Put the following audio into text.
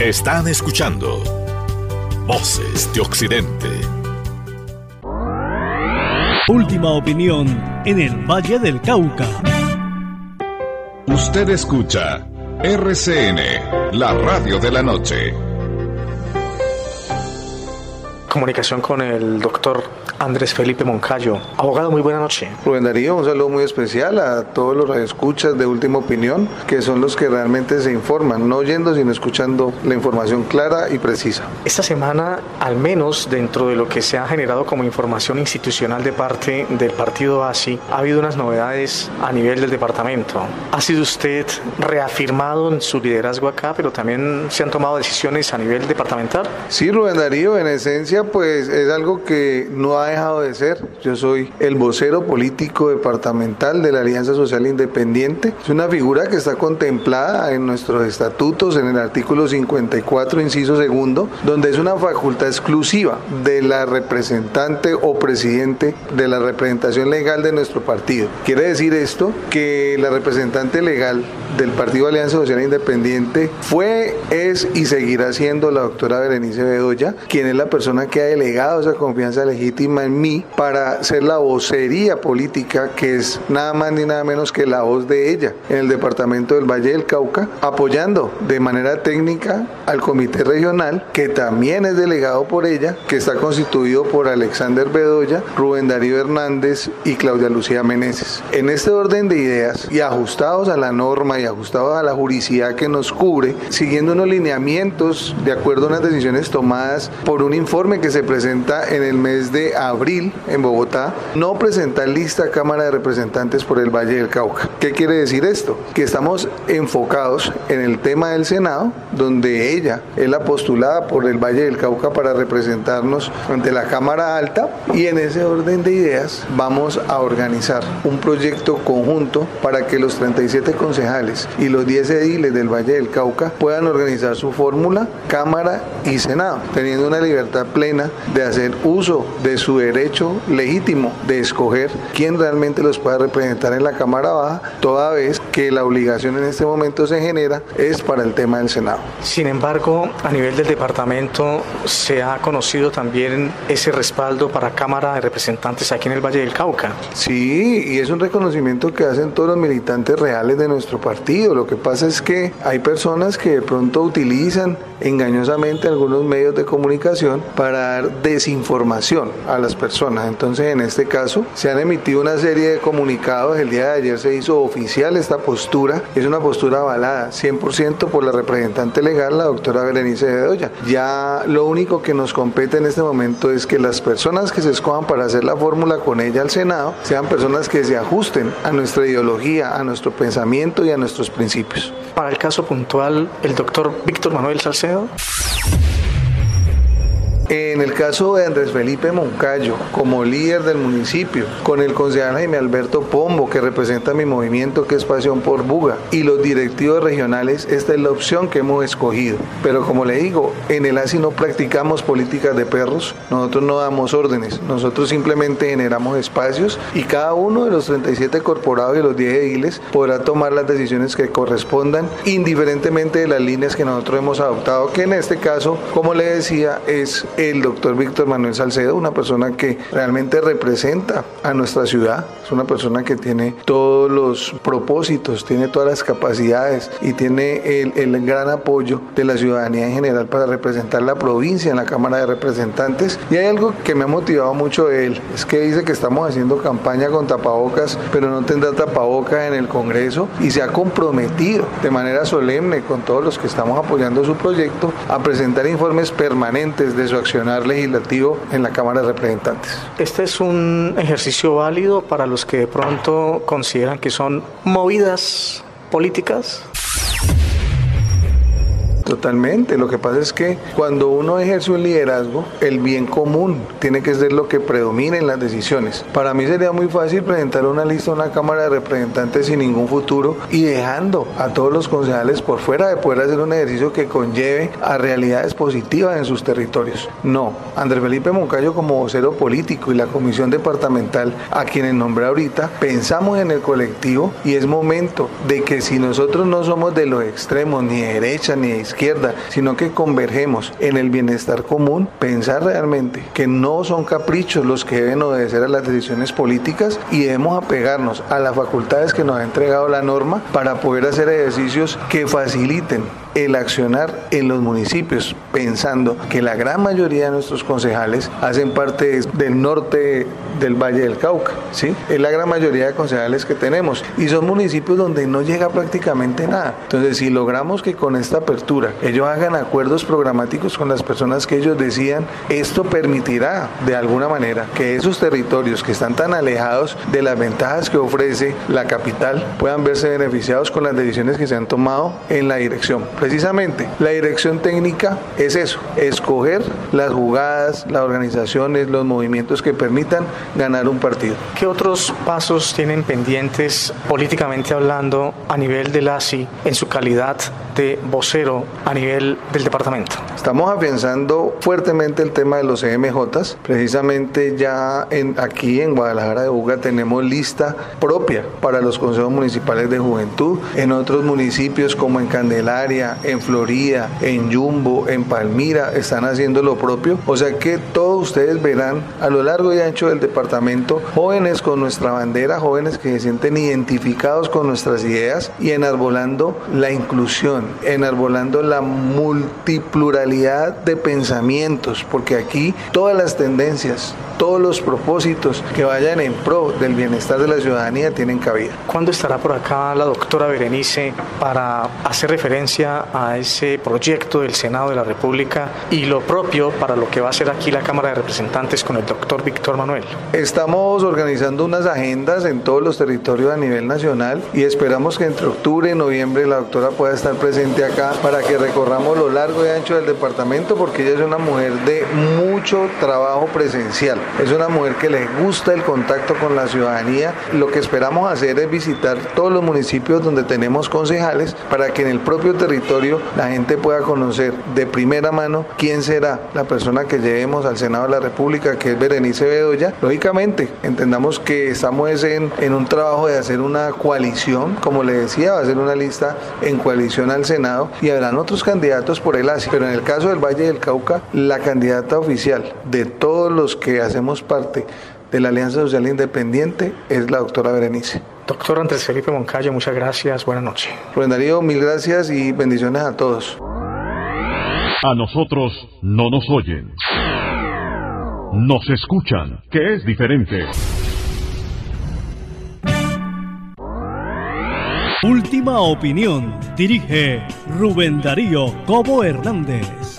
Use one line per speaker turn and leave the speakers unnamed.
Están escuchando Voces de Occidente.
Última opinión en el Valle del Cauca.
Usted escucha RCN, la radio de la noche.
Comunicación con el doctor Andrés Felipe Moncayo. Abogado, muy buena noche.
Rubén Darío, un saludo muy especial a todos los radioescuchas de Última Opinión, que son los que realmente se informan, no oyendo, sino escuchando la información clara y precisa.
Esta semana, al menos dentro de lo que se ha generado como información institucional de parte del partido ASI, ha habido unas novedades a nivel del departamento. ¿Ha sido usted reafirmado en su liderazgo acá, pero también se han tomado decisiones a nivel departamental?
Sí, Rubén Darío, en esencia, pues es algo que no ha dejado de ser. Yo soy el vocero político departamental de la Alianza Social Independiente. Es una figura que está contemplada en nuestros estatutos, en el artículo 54, inciso segundo, donde es una facultad exclusiva de la representante o presidente de la representación legal de nuestro partido. Quiere decir esto que la representante legal del Partido Alianza Social Independiente fue, es y seguirá siendo la doctora Berenice Bedoya, quien es la persona que ha delegado esa confianza legítima en mí para ser la vocería política que es nada más ni nada menos que la voz de ella en el departamento del Valle del Cauca, apoyando de manera técnica al comité regional que también es delegado por ella, que está constituido por Alexander Bedoya, Rubén Darío Hernández y Claudia Lucía Meneses. En este orden de ideas y ajustados a la norma y ajustados a la juridicidad que nos cubre, siguiendo unos lineamientos de acuerdo a unas decisiones tomadas por un informe que se presenta en el mes de abril en Bogotá, no presentar lista a Cámara de Representantes por el Valle del Cauca. ¿Qué quiere decir esto? Que estamos enfocados en el tema del Senado, donde ella es la postulada por el Valle del Cauca para representarnos ante la Cámara Alta y en ese orden de ideas vamos a organizar un proyecto conjunto para que los 37 concejales y los 10 ediles del Valle del Cauca puedan organizar su fórmula, Cámara y Senado, teniendo una libertad plena de hacer uso de su derecho legítimo de escoger quién realmente los pueda representar en la Cámara Baja, toda vez que la obligación en este momento se genera es para el tema del Senado.
Sin embargo, a nivel del departamento se ha conocido también ese respaldo para Cámara de Representantes aquí en el Valle del Cauca.
Sí, y es un reconocimiento que hacen todos los militantes reales de nuestro partido. Lo que pasa es que hay personas que de pronto utilizan engañosamente algunos medios de comunicación para dar desinformación a las personas. Entonces, en este caso, se han emitido una serie de comunicados. El día de ayer se hizo oficial esta postura. Es una postura avalada 100% por la representante legal, la doctora Berenice Bedoya. Ya lo único que nos compete en este momento es que las personas que se escojan para hacer la fórmula con ella al Senado sean personas que se ajusten a nuestra ideología, a nuestro pensamiento y a nuestros principios.
Para el caso puntual, el doctor Víctor Manuel Salcedo.
En el caso de Andrés Felipe Moncayo, como líder del municipio, con el concejal Jaime Alberto Pombo, que representa mi movimiento, que es Pasión por Buga, y los directivos regionales, esta es la opción que hemos escogido. Pero como le digo, en el ASI no practicamos políticas de perros, nosotros no damos órdenes, nosotros simplemente generamos espacios y cada uno de los 37 corporados y los 10 ediles podrá tomar las decisiones que correspondan, indiferentemente de las líneas que nosotros hemos adoptado, que en este caso, como le decía, es el doctor Víctor Manuel Salcedo, una persona que realmente representa a nuestra ciudad, es una persona que tiene todos los propósitos, tiene todas las capacidades y tiene el, el gran apoyo de la ciudadanía en general para representar la provincia en la Cámara de Representantes. Y hay algo que me ha motivado mucho de él, es que dice que estamos haciendo campaña con tapabocas, pero no tendrá tapabocas en el Congreso y se ha comprometido de manera solemne con todos los que estamos apoyando su proyecto a presentar informes permanentes de su legislativo en la Cámara de Representantes.
Este es un ejercicio válido para los que de pronto consideran que son movidas políticas.
Totalmente. Lo que pasa es que cuando uno ejerce un liderazgo, el bien común tiene que ser lo que predomine en las decisiones. Para mí sería muy fácil presentar una lista a una Cámara de Representantes sin ningún futuro y dejando a todos los concejales por fuera de poder hacer un ejercicio que conlleve a realidades positivas en sus territorios. No. Andrés Felipe Moncayo como vocero político y la comisión departamental a quienes nombré ahorita, pensamos en el colectivo y es momento de que si nosotros no somos de los extremos, ni de derecha ni de izquierda, sino que convergemos en el bienestar común, pensar realmente que no son caprichos los que deben obedecer a las decisiones políticas y debemos apegarnos a las facultades que nos ha entregado la norma para poder hacer ejercicios que faciliten el accionar en los municipios, pensando que la gran mayoría de nuestros concejales hacen parte del norte del Valle del Cauca, ¿sí? Es la gran mayoría de concejales que tenemos y son municipios donde no llega prácticamente nada. Entonces, si logramos que con esta apertura ellos hagan acuerdos programáticos con las personas que ellos decían, esto permitirá de alguna manera que esos territorios que están tan alejados de las ventajas que ofrece la capital puedan verse beneficiados con las decisiones que se han tomado en la dirección Precisamente, la dirección técnica es eso, escoger las jugadas, las organizaciones, los movimientos que permitan ganar un partido.
¿Qué otros pasos tienen pendientes políticamente hablando a nivel del ASI en su calidad de vocero a nivel del departamento?
Estamos afianzando fuertemente el tema de los CMJ. Precisamente ya aquí en Guadalajara de Buga tenemos lista propia para los consejos municipales de juventud. En otros municipios como en Candelaria, en Florida, en Jumbo, en Palmira, están haciendo lo propio. O sea que todos ustedes verán a lo largo y ancho del departamento jóvenes con nuestra bandera, jóvenes que se sienten identificados con nuestras ideas y enarbolando la inclusión, enarbolando la multipluralidad de pensamientos, porque aquí todas las tendencias, todos los propósitos que vayan en pro del bienestar de la ciudadanía tienen cabida.
¿Cuándo estará por acá la doctora Berenice para hacer referencia a ese proyecto del Senado de la República y lo propio para lo que va a hacer aquí la Cámara de Representantes con el doctor Víctor Manuel?
Estamos organizando unas agendas en todos los territorios a nivel nacional y esperamos que entre octubre y noviembre la doctora pueda estar presente acá para que recorramos lo largo y ancho del departamento porque ella es una mujer de mucho trabajo presencial. Es una mujer que le gusta el contacto con la ciudadanía. Lo que esperamos hacer es visitar todos los municipios donde tenemos concejales para que en el propio territorio la gente pueda conocer de primera mano quién será la persona que llevemos al Senado de la República, que es Berenice Bedoya. Lógicamente, entendamos que estamos en, en un trabajo de hacer una coalición, como le decía, va a ser una lista en coalición al Senado y habrán otros candidatos por el ASI, pero en el caso del Valle del Cauca, la candidata oficial de todos los que hacemos parte de la Alianza Social Independiente es la doctora Berenice.
Doctor Andrés Felipe Moncayo, muchas gracias, buenas noches.
Rubén Darío, mil gracias y bendiciones a todos.
A nosotros no nos oyen. Nos escuchan, que es diferente.
Última opinión. Dirige Rubén Darío Cobo Hernández.